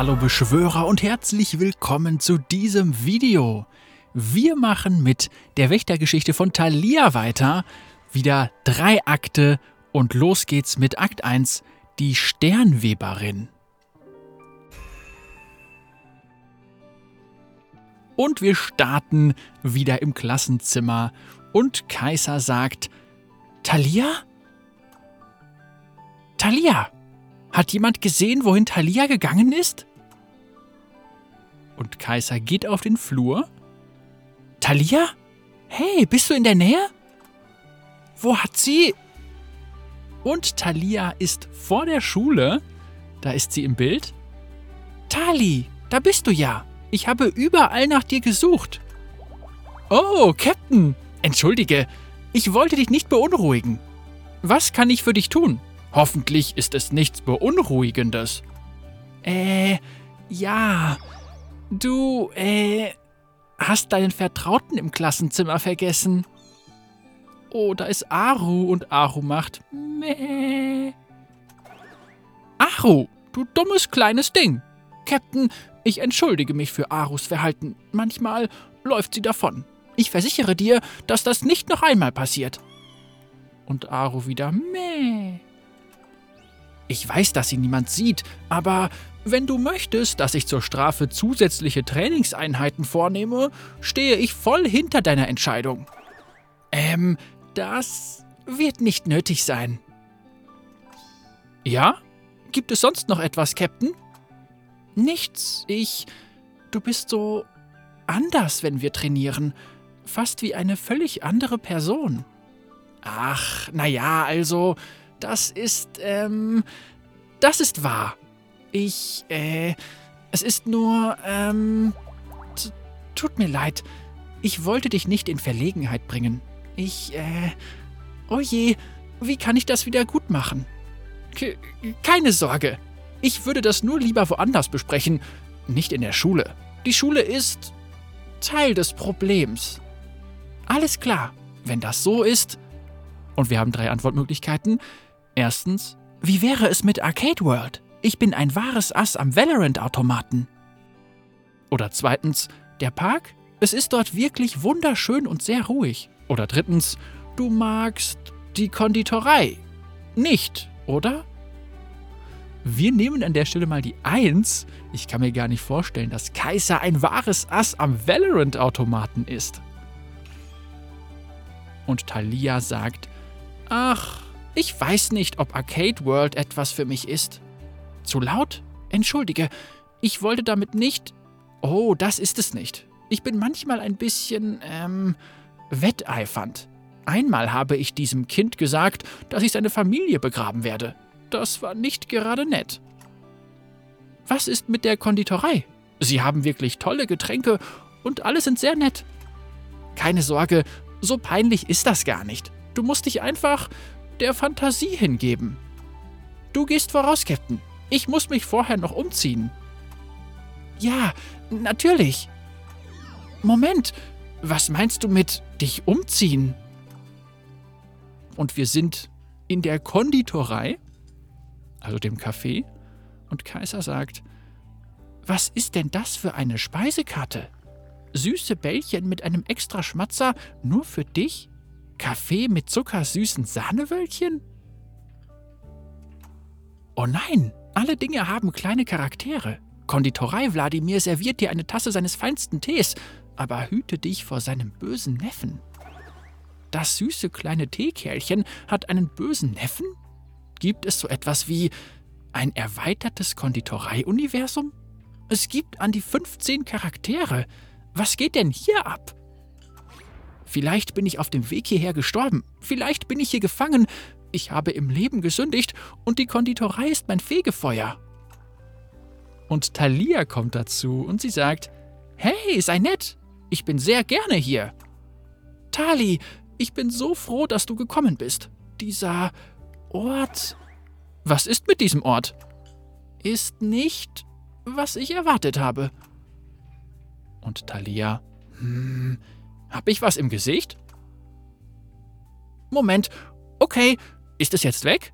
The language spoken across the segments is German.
Hallo Beschwörer und herzlich willkommen zu diesem Video. Wir machen mit der Wächtergeschichte von Thalia weiter. Wieder drei Akte und los geht's mit Akt 1, die Sternweberin. Und wir starten wieder im Klassenzimmer und Kaiser sagt, Thalia? Thalia! Hat jemand gesehen, wohin Thalia gegangen ist? Und Kaiser geht auf den Flur. Thalia? Hey, bist du in der Nähe? Wo hat sie? Und Thalia ist vor der Schule. Da ist sie im Bild. Tali, da bist du ja. Ich habe überall nach dir gesucht. Oh, Captain. Entschuldige, ich wollte dich nicht beunruhigen. Was kann ich für dich tun? Hoffentlich ist es nichts Beunruhigendes. Äh, ja. Du, äh, hast deinen Vertrauten im Klassenzimmer vergessen. Oh, da ist Aru und Aru macht meh. Aru, du dummes kleines Ding. Captain, ich entschuldige mich für Arus Verhalten. Manchmal läuft sie davon. Ich versichere dir, dass das nicht noch einmal passiert. Und Aru wieder meh. Ich weiß, dass sie niemand sieht, aber wenn du möchtest, dass ich zur Strafe zusätzliche Trainingseinheiten vornehme, stehe ich voll hinter deiner Entscheidung. Ähm, das wird nicht nötig sein. Ja? Gibt es sonst noch etwas, Captain? Nichts. Ich. Du bist so anders, wenn wir trainieren. Fast wie eine völlig andere Person. Ach, na ja, also, das ist, ähm, das ist wahr. Ich, äh, es ist nur, ähm, tut mir leid. Ich wollte dich nicht in Verlegenheit bringen. Ich, äh, oh je, wie kann ich das wieder gut machen? Ke keine Sorge. Ich würde das nur lieber woanders besprechen, nicht in der Schule. Die Schule ist Teil des Problems. Alles klar. Wenn das so ist, und wir haben drei Antwortmöglichkeiten, Erstens, wie wäre es mit Arcade World? Ich bin ein wahres Ass am Valorant-Automaten. Oder zweitens, der Park? Es ist dort wirklich wunderschön und sehr ruhig. Oder drittens, du magst die Konditorei. Nicht, oder? Wir nehmen an der Stelle mal die 1. Ich kann mir gar nicht vorstellen, dass Kaiser ein wahres Ass am Valorant-Automaten ist. Und Thalia sagt, ach, ich weiß nicht, ob Arcade World etwas für mich ist. Zu laut? Entschuldige, ich wollte damit nicht. Oh, das ist es nicht. Ich bin manchmal ein bisschen, ähm, wetteifernd. Einmal habe ich diesem Kind gesagt, dass ich seine Familie begraben werde. Das war nicht gerade nett. Was ist mit der Konditorei? Sie haben wirklich tolle Getränke und alle sind sehr nett. Keine Sorge, so peinlich ist das gar nicht. Du musst dich einfach der Fantasie hingeben. Du gehst voraus, Captain. Ich muss mich vorher noch umziehen. Ja, natürlich. Moment, was meinst du mit dich umziehen? Und wir sind in der Konditorei, also dem Café, und Kaiser sagt, was ist denn das für eine Speisekarte? Süße Bällchen mit einem extra Schmatzer nur für dich? Kaffee mit zuckersüßen Sahnewölkchen? Oh nein, alle Dinge haben kleine Charaktere. Konditorei Wladimir serviert dir eine Tasse seines feinsten Tees, aber hüte dich vor seinem bösen Neffen. Das süße kleine Teekerlchen hat einen bösen Neffen? Gibt es so etwas wie ein erweitertes Konditorei-Universum? Es gibt an die 15 Charaktere. Was geht denn hier ab? Vielleicht bin ich auf dem Weg hierher gestorben. Vielleicht bin ich hier gefangen. Ich habe im Leben gesündigt und die Konditorei ist mein Fegefeuer. Und Thalia kommt dazu und sie sagt: Hey, sei nett. Ich bin sehr gerne hier. Tali, ich bin so froh, dass du gekommen bist. Dieser Ort. Was ist mit diesem Ort? Ist nicht, was ich erwartet habe. Und Thalia, hm, hab ich was im Gesicht? Moment. Okay, ist es jetzt weg?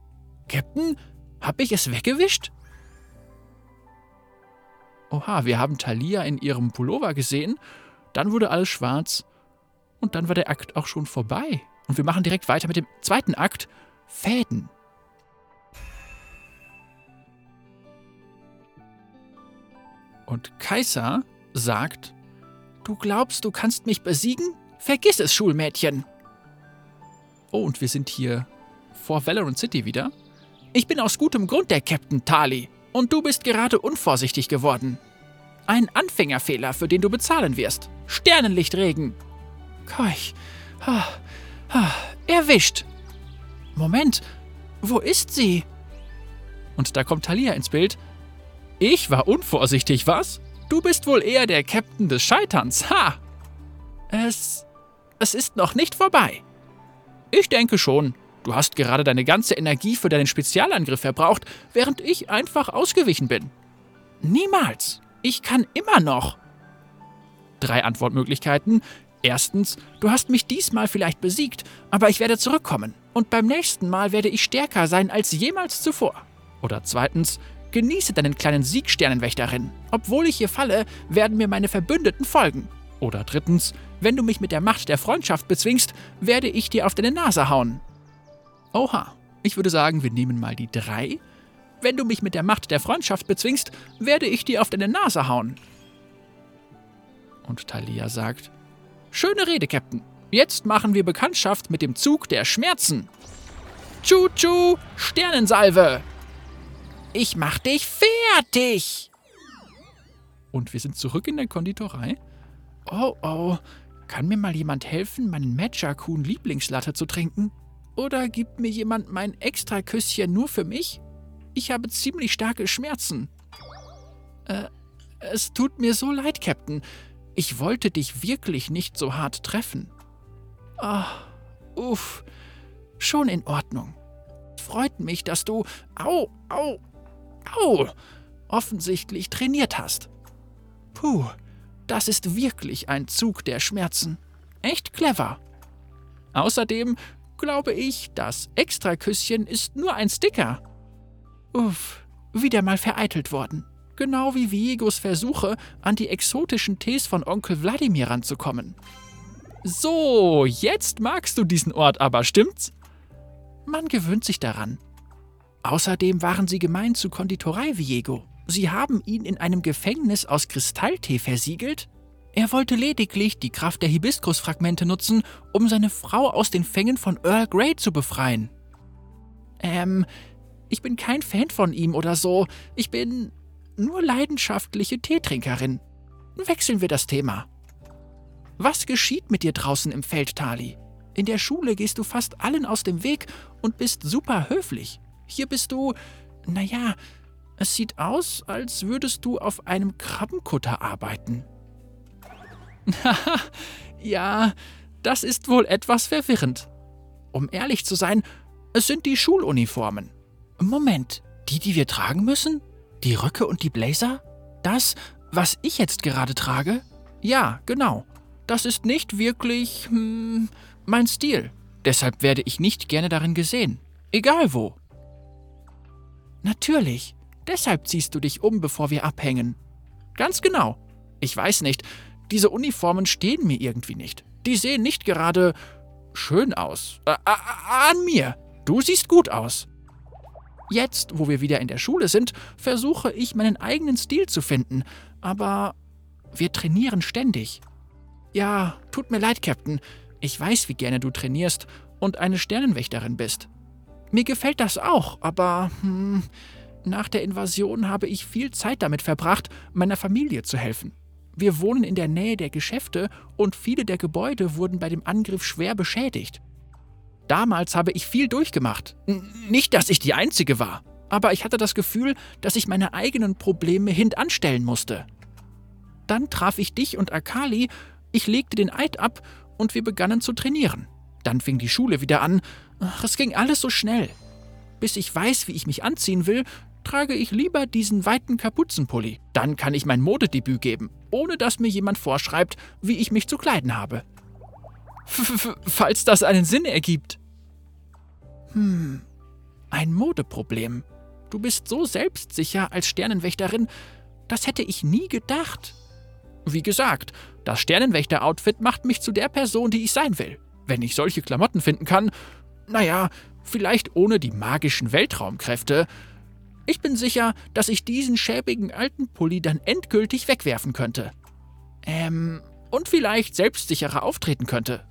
Captain, hab ich es weggewischt? Oha, wir haben Thalia in ihrem Pullover gesehen, dann wurde alles schwarz und dann war der Akt auch schon vorbei. Und wir machen direkt weiter mit dem zweiten Akt, Fäden. Und Kaiser sagt, Du glaubst, du kannst mich besiegen? Vergiss es, Schulmädchen. Oh, und wir sind hier vor Valorant City wieder. Ich bin aus gutem Grund der Captain Tali. Und du bist gerade unvorsichtig geworden. Ein Anfängerfehler, für den du bezahlen wirst. Sternenlichtregen. Keuch. Ha, ha, erwischt. Moment, wo ist sie? Und da kommt Talia ins Bild. Ich war unvorsichtig, was? Du bist wohl eher der Captain des Scheiterns. Ha! Es. Es ist noch nicht vorbei. Ich denke schon. Du hast gerade deine ganze Energie für deinen Spezialangriff verbraucht, während ich einfach ausgewichen bin. Niemals. Ich kann immer noch. Drei Antwortmöglichkeiten. Erstens, du hast mich diesmal vielleicht besiegt, aber ich werde zurückkommen. Und beim nächsten Mal werde ich stärker sein als jemals zuvor. Oder zweitens, genieße deinen kleinen Sieg, Sternenwächterin. Obwohl ich hier falle, werden mir meine Verbündeten folgen. Oder drittens, wenn du mich mit der Macht der Freundschaft bezwingst, werde ich dir auf deine Nase hauen. Oha, ich würde sagen, wir nehmen mal die drei. Wenn du mich mit der Macht der Freundschaft bezwingst, werde ich dir auf deine Nase hauen. Und Thalia sagt: Schöne Rede, Captain. Jetzt machen wir Bekanntschaft mit dem Zug der Schmerzen. Tschu-tschu, Sternensalve! Ich mach dich fertig! Und wir sind zurück in der Konditorei. Oh, oh, kann mir mal jemand helfen, meinen Matcha-Kuhn Lieblingslatte zu trinken? Oder gibt mir jemand mein Extraküsschen nur für mich? Ich habe ziemlich starke Schmerzen. Äh, es tut mir so leid, Captain. Ich wollte dich wirklich nicht so hart treffen. Ah, uff. Schon in Ordnung. Freut mich, dass du. Au, au, au! offensichtlich trainiert hast. Puh, das ist wirklich ein Zug der Schmerzen. Echt clever. Außerdem glaube ich, das Extraküsschen ist nur ein Sticker. Uff, wieder mal vereitelt worden. Genau wie Viegos Versuche, an die exotischen Tees von Onkel Wladimir ranzukommen. So, jetzt magst du diesen Ort aber, stimmt's? Man gewöhnt sich daran. Außerdem waren sie gemein zu Konditorei Viego. Sie haben ihn in einem Gefängnis aus Kristalltee versiegelt er wollte lediglich die Kraft der Hibiskusfragmente nutzen, um seine Frau aus den Fängen von Earl Grey zu befreien. Ähm, ich bin kein Fan von ihm oder so. Ich bin nur leidenschaftliche Teetrinkerin. Wechseln wir das Thema. Was geschieht mit dir draußen im Feld, Tali? In der Schule gehst du fast allen aus dem Weg und bist super höflich. Hier bist du, naja, es sieht aus, als würdest du auf einem Krabbenkutter arbeiten. ja, das ist wohl etwas verwirrend. Um ehrlich zu sein, es sind die Schuluniformen. Moment, die, die wir tragen müssen? Die Röcke und die Blazer? Das, was ich jetzt gerade trage? Ja, genau. Das ist nicht wirklich hm, mein Stil. Deshalb werde ich nicht gerne darin gesehen. Egal wo. Natürlich. Deshalb ziehst du dich um, bevor wir abhängen. Ganz genau. Ich weiß nicht, diese Uniformen stehen mir irgendwie nicht. Die sehen nicht gerade schön aus. Äh, äh, an mir. Du siehst gut aus. Jetzt, wo wir wieder in der Schule sind, versuche ich meinen eigenen Stil zu finden, aber wir trainieren ständig. Ja, tut mir leid, Captain. Ich weiß, wie gerne du trainierst und eine Sternenwächterin bist. Mir gefällt das auch, aber hm, nach der Invasion habe ich viel Zeit damit verbracht, meiner Familie zu helfen. Wir wohnen in der Nähe der Geschäfte und viele der Gebäude wurden bei dem Angriff schwer beschädigt. Damals habe ich viel durchgemacht. Nicht, dass ich die Einzige war, aber ich hatte das Gefühl, dass ich meine eigenen Probleme hintanstellen musste. Dann traf ich dich und Akali, ich legte den Eid ab und wir begannen zu trainieren. Dann fing die Schule wieder an. Ach, es ging alles so schnell. Bis ich weiß, wie ich mich anziehen will, trage ich lieber diesen weiten Kapuzenpulli. Dann kann ich mein Modedebüt geben, ohne dass mir jemand vorschreibt, wie ich mich zu kleiden habe. F falls das einen Sinn ergibt. Hm, ein Modeproblem. Du bist so selbstsicher als Sternenwächterin, Das hätte ich nie gedacht. Wie gesagt, das Sternenwächter-Outfit macht mich zu der Person, die ich sein will. Wenn ich solche Klamotten finden kann, naja, vielleicht ohne die magischen Weltraumkräfte. Ich bin sicher, dass ich diesen schäbigen alten Pulli dann endgültig wegwerfen könnte. Ähm, und vielleicht selbstsicherer auftreten könnte.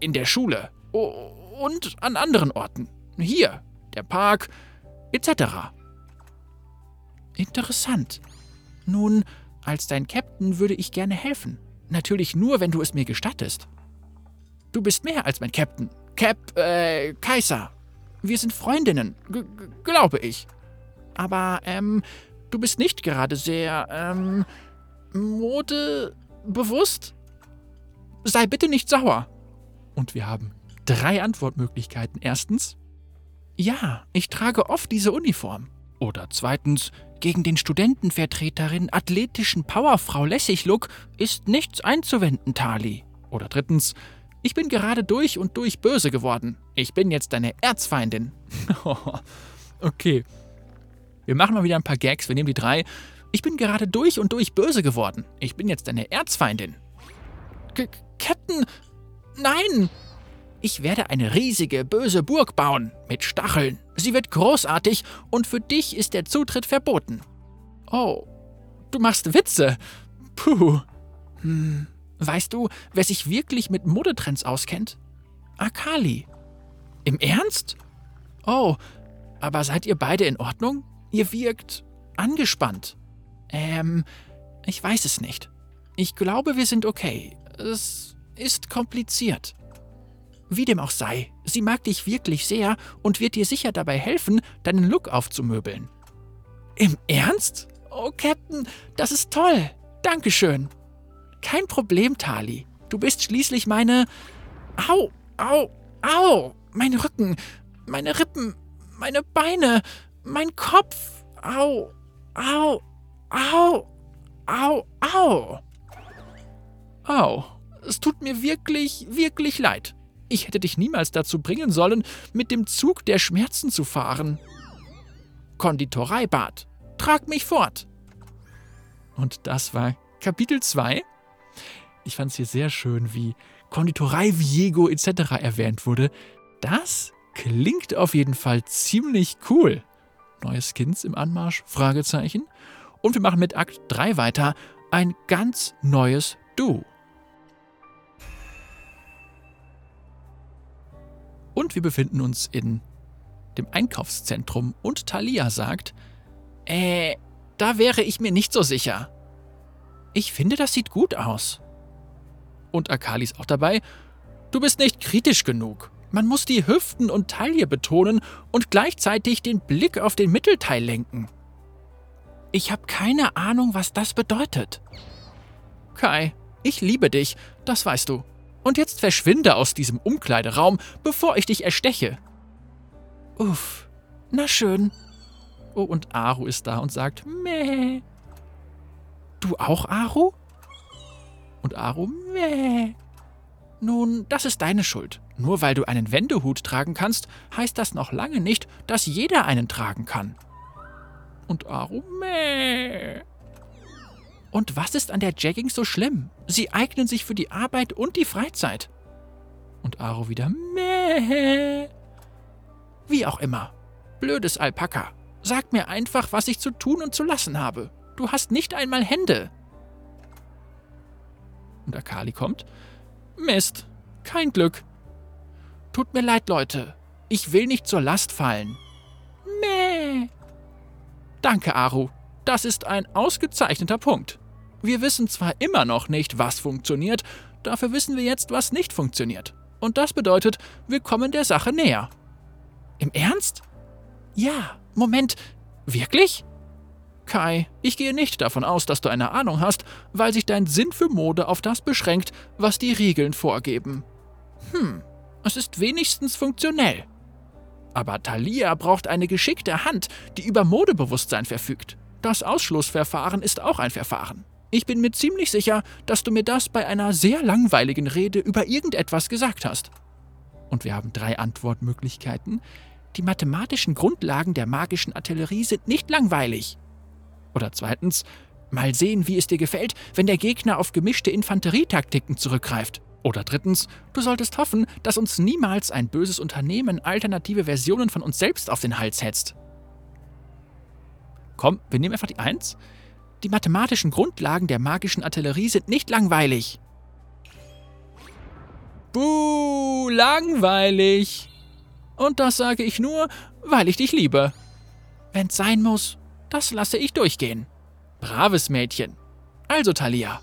In der Schule. Und an anderen Orten. Hier, der Park, etc. Interessant. Nun, als dein Captain würde ich gerne helfen. Natürlich nur, wenn du es mir gestattest. Du bist mehr als mein Captain. Cap, äh, Kaiser. Wir sind Freundinnen, glaube ich. Aber, ähm, du bist nicht gerade sehr, ähm, modebewusst? Sei bitte nicht sauer. Und wir haben drei Antwortmöglichkeiten. Erstens, ja, ich trage oft diese Uniform. Oder zweitens, gegen den Studentenvertreterin athletischen Powerfrau Lässig-Look ist nichts einzuwenden, Tali. Oder drittens, ich bin gerade durch und durch böse geworden. Ich bin jetzt deine Erzfeindin. okay. Wir machen mal wieder ein paar Gags. Wir nehmen die drei. Ich bin gerade durch und durch böse geworden. Ich bin jetzt deine Erzfeindin. K Captain, nein! Ich werde eine riesige, böse Burg bauen, mit Stacheln. Sie wird großartig und für dich ist der Zutritt verboten. Oh, du machst Witze. Puh. Hm, weißt du, wer sich wirklich mit Modetrends auskennt? Akali. Im Ernst? Oh, aber seid ihr beide in Ordnung? Ihr wirkt angespannt. Ähm, ich weiß es nicht. Ich glaube, wir sind okay. Es ist kompliziert. Wie dem auch sei, sie mag dich wirklich sehr und wird dir sicher dabei helfen, deinen Look aufzumöbeln. Im Ernst? Oh, Captain, das ist toll. Dankeschön. Kein Problem, Tali. Du bist schließlich meine. Au, au, au! Mein Rücken, meine Rippen, meine Beine, mein Kopf. Au, au, au, au, au. Au, es tut mir wirklich, wirklich leid. Ich hätte dich niemals dazu bringen sollen, mit dem Zug der Schmerzen zu fahren. Konditoreibad, trag mich fort. Und das war Kapitel 2. Ich fand es hier sehr schön, wie Konditorei Viego etc. erwähnt wurde. Das klingt auf jeden Fall ziemlich cool. Neue Skins im Anmarsch? Fragezeichen. Und wir machen mit Akt 3 weiter. Ein ganz neues Du. Und wir befinden uns in dem Einkaufszentrum und Thalia sagt, äh, da wäre ich mir nicht so sicher. Ich finde, das sieht gut aus. Und Akali ist auch dabei, du bist nicht kritisch genug. Man muss die Hüften und Taille betonen und gleichzeitig den Blick auf den Mittelteil lenken. Ich habe keine Ahnung, was das bedeutet. Kai, ich liebe dich, das weißt du. Und jetzt verschwinde aus diesem Umkleideraum, bevor ich dich ersteche. Uff, na schön. Oh, und Aru ist da und sagt, meh. Du auch, Aru? Und Aru, meh. Nun, das ist deine Schuld. Nur weil du einen Wendehut tragen kannst, heißt das noch lange nicht, dass jeder einen tragen kann. Und Aru, meh. Und was ist an der Jagging so schlimm? Sie eignen sich für die Arbeit und die Freizeit. Und Aro wieder Meh. Wie auch immer. Blödes Alpaka. Sag mir einfach, was ich zu tun und zu lassen habe. Du hast nicht einmal Hände. Und Akali kommt. Mist. Kein Glück. Tut mir leid, Leute. Ich will nicht zur Last fallen. Meh. Danke, Aru. Das ist ein ausgezeichneter Punkt. Wir wissen zwar immer noch nicht, was funktioniert, dafür wissen wir jetzt, was nicht funktioniert. Und das bedeutet, wir kommen der Sache näher. Im Ernst? Ja, Moment, wirklich? Kai, ich gehe nicht davon aus, dass du eine Ahnung hast, weil sich dein Sinn für Mode auf das beschränkt, was die Regeln vorgeben. Hm, es ist wenigstens funktionell. Aber Thalia braucht eine geschickte Hand, die über Modebewusstsein verfügt. Das Ausschlussverfahren ist auch ein Verfahren. Ich bin mir ziemlich sicher, dass du mir das bei einer sehr langweiligen Rede über irgendetwas gesagt hast. Und wir haben drei Antwortmöglichkeiten. Die mathematischen Grundlagen der magischen Artillerie sind nicht langweilig. Oder zweitens, Mal sehen, wie es dir gefällt, wenn der Gegner auf gemischte Infanterietaktiken zurückgreift. Oder drittens, du solltest hoffen, dass uns niemals ein böses Unternehmen alternative Versionen von uns selbst auf den Hals hetzt. Komm, wir nehmen einfach die Eins. Die mathematischen Grundlagen der magischen Artillerie sind nicht langweilig. Buh, langweilig. Und das sage ich nur, weil ich dich liebe. Wenn's sein muss, das lasse ich durchgehen. Braves Mädchen. Also, Thalia.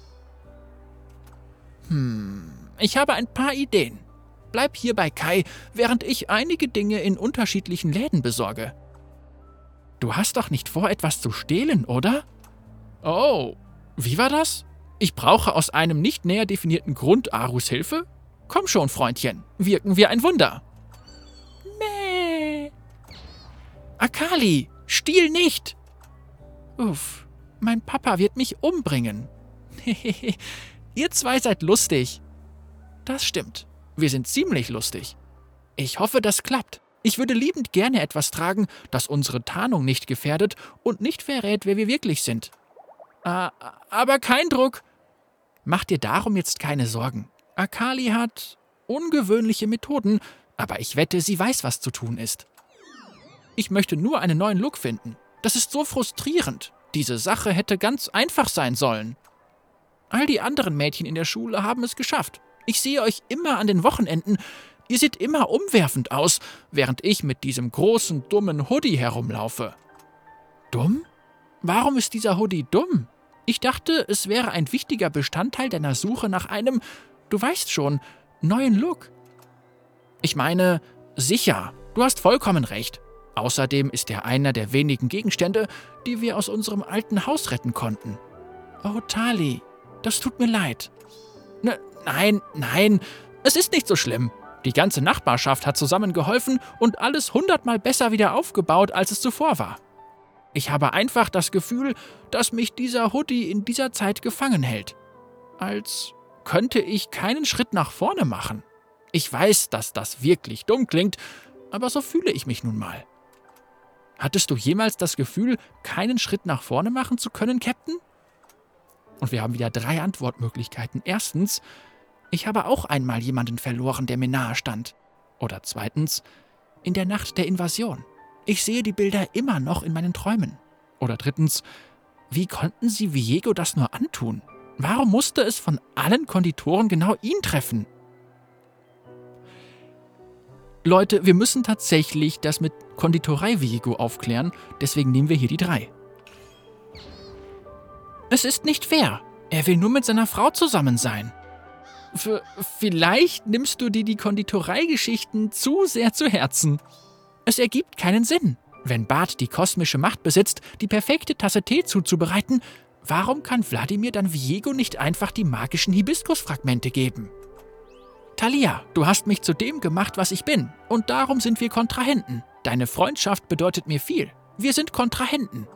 Hm, ich habe ein paar Ideen. Bleib hier bei Kai, während ich einige Dinge in unterschiedlichen Läden besorge. Du hast doch nicht vor, etwas zu stehlen, oder? Oh, wie war das? Ich brauche aus einem nicht näher definierten Grund Arus Hilfe? Komm schon, Freundchen, wirken wir ein Wunder. Mäh. Akali, stiehl nicht! Uff, mein Papa wird mich umbringen. Ihr zwei seid lustig. Das stimmt. Wir sind ziemlich lustig. Ich hoffe, das klappt. Ich würde liebend gerne etwas tragen, das unsere Tarnung nicht gefährdet und nicht verrät, wer wir wirklich sind. Äh, aber kein Druck. Mach dir darum jetzt keine Sorgen. Akali hat ungewöhnliche Methoden, aber ich wette, sie weiß, was zu tun ist. Ich möchte nur einen neuen Look finden. Das ist so frustrierend. Diese Sache hätte ganz einfach sein sollen. All die anderen Mädchen in der Schule haben es geschafft. Ich sehe euch immer an den Wochenenden. Ihr seht immer umwerfend aus, während ich mit diesem großen, dummen Hoodie herumlaufe. Dumm? Warum ist dieser Hoodie dumm? Ich dachte, es wäre ein wichtiger Bestandteil deiner Suche nach einem, du weißt schon, neuen Look. Ich meine, sicher, du hast vollkommen recht. Außerdem ist er einer der wenigen Gegenstände, die wir aus unserem alten Haus retten konnten. Oh, Tali, das tut mir leid. Ne, nein, nein, es ist nicht so schlimm. Die ganze Nachbarschaft hat zusammengeholfen und alles hundertmal besser wieder aufgebaut, als es zuvor war. Ich habe einfach das Gefühl, dass mich dieser Hoodie in dieser Zeit gefangen hält. Als könnte ich keinen Schritt nach vorne machen. Ich weiß, dass das wirklich dumm klingt, aber so fühle ich mich nun mal. Hattest du jemals das Gefühl, keinen Schritt nach vorne machen zu können, Captain? Und wir haben wieder drei Antwortmöglichkeiten. Erstens, ich habe auch einmal jemanden verloren, der mir nahe stand. Oder zweitens, in der Nacht der Invasion. Ich sehe die Bilder immer noch in meinen Träumen. Oder drittens, wie konnten sie Viego das nur antun? Warum musste es von allen Konditoren genau ihn treffen? Leute, wir müssen tatsächlich das mit Konditorei Viego aufklären, deswegen nehmen wir hier die drei. Es ist nicht fair. Er will nur mit seiner Frau zusammen sein. F vielleicht nimmst du dir die Konditoreigeschichten zu sehr zu Herzen. Es ergibt keinen Sinn. Wenn Bart die kosmische Macht besitzt, die perfekte Tasse Tee zuzubereiten, warum kann Wladimir dann Viego nicht einfach die magischen Hibiskusfragmente geben? Talia, du hast mich zu dem gemacht, was ich bin, und darum sind wir Kontrahenten. Deine Freundschaft bedeutet mir viel. Wir sind Kontrahenten.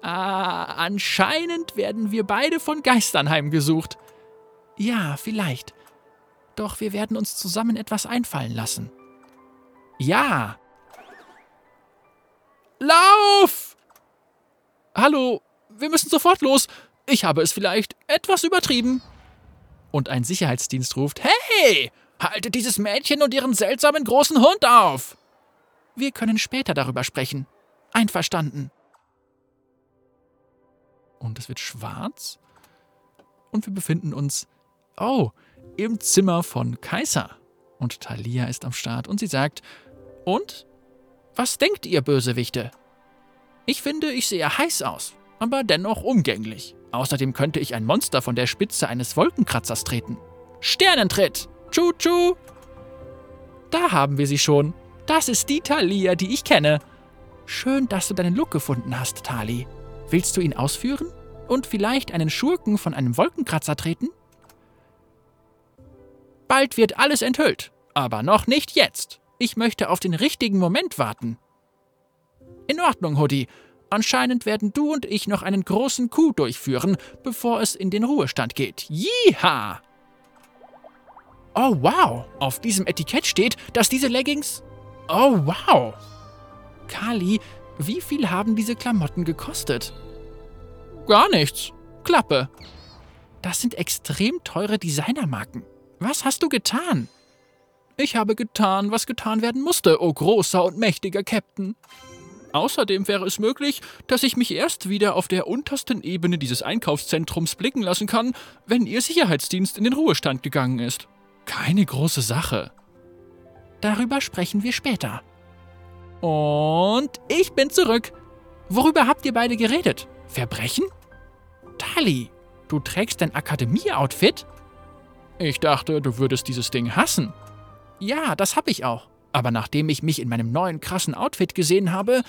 Ah, anscheinend werden wir beide von Geistern heimgesucht. Ja, vielleicht. Doch wir werden uns zusammen etwas einfallen lassen. Ja. Lauf! Hallo, wir müssen sofort los. Ich habe es vielleicht etwas übertrieben. Und ein Sicherheitsdienst ruft: Hey! Haltet dieses Mädchen und ihren seltsamen großen Hund auf! Wir können später darüber sprechen. Einverstanden und es wird schwarz. Und wir befinden uns, oh, im Zimmer von Kaiser. Und Thalia ist am Start und sie sagt, und? Was denkt ihr, Bösewichte? Ich finde, ich sehe heiß aus, aber dennoch umgänglich. Außerdem könnte ich ein Monster von der Spitze eines Wolkenkratzers treten. Sternentritt! Tschu-tschu! Da haben wir sie schon. Das ist die Thalia, die ich kenne. Schön, dass du deinen Look gefunden hast, Tali. Willst du ihn ausführen? Und vielleicht einen Schurken von einem Wolkenkratzer treten? Bald wird alles enthüllt, aber noch nicht jetzt. Ich möchte auf den richtigen Moment warten. In Ordnung, Hoodie. Anscheinend werden du und ich noch einen großen Coup durchführen, bevor es in den Ruhestand geht. Jiha! Oh wow, auf diesem Etikett steht, dass diese Leggings... Oh wow! Kali, wie viel haben diese Klamotten gekostet? Gar nichts. Klappe. Das sind extrem teure Designermarken. Was hast du getan? Ich habe getan, was getan werden musste, o oh großer und mächtiger Captain. Außerdem wäre es möglich, dass ich mich erst wieder auf der untersten Ebene dieses Einkaufszentrums blicken lassen kann, wenn Ihr Sicherheitsdienst in den Ruhestand gegangen ist. Keine große Sache. Darüber sprechen wir später. Und ich bin zurück. Worüber habt ihr beide geredet? Verbrechen? Tali, du trägst dein Akademie-Outfit? Ich dachte, du würdest dieses Ding hassen. Ja, das hab ich auch. Aber nachdem ich mich in meinem neuen krassen Outfit gesehen habe,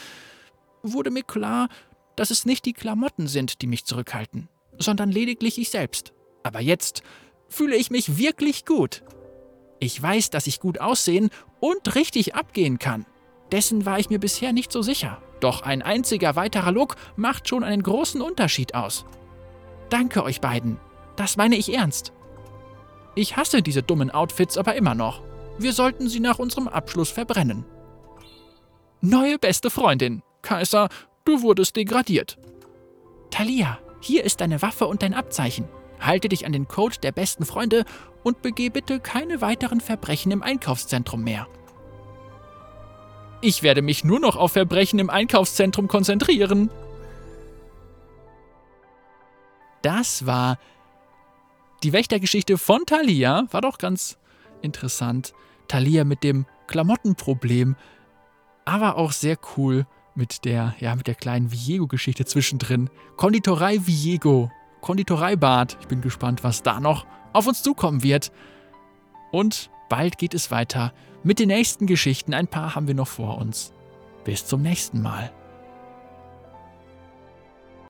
wurde mir klar, dass es nicht die Klamotten sind, die mich zurückhalten, sondern lediglich ich selbst. Aber jetzt fühle ich mich wirklich gut. Ich weiß, dass ich gut aussehen und richtig abgehen kann. Dessen war ich mir bisher nicht so sicher. Doch ein einziger weiterer Look macht schon einen großen Unterschied aus. Danke euch beiden. Das meine ich ernst. Ich hasse diese dummen Outfits aber immer noch. Wir sollten sie nach unserem Abschluss verbrennen. Neue beste Freundin. Kaiser, du wurdest degradiert. Talia, hier ist deine Waffe und dein Abzeichen. Halte dich an den Code der besten Freunde und begeh bitte keine weiteren Verbrechen im Einkaufszentrum mehr. Ich werde mich nur noch auf Verbrechen im Einkaufszentrum konzentrieren. Das war die Wächtergeschichte von Thalia. War doch ganz interessant. Thalia mit dem Klamottenproblem, aber auch sehr cool mit der, ja, mit der kleinen Viego-Geschichte zwischendrin. Konditorei Viego. Konditoreibad. Ich bin gespannt, was da noch auf uns zukommen wird. Und bald geht es weiter mit den nächsten Geschichten. Ein paar haben wir noch vor uns. Bis zum nächsten Mal.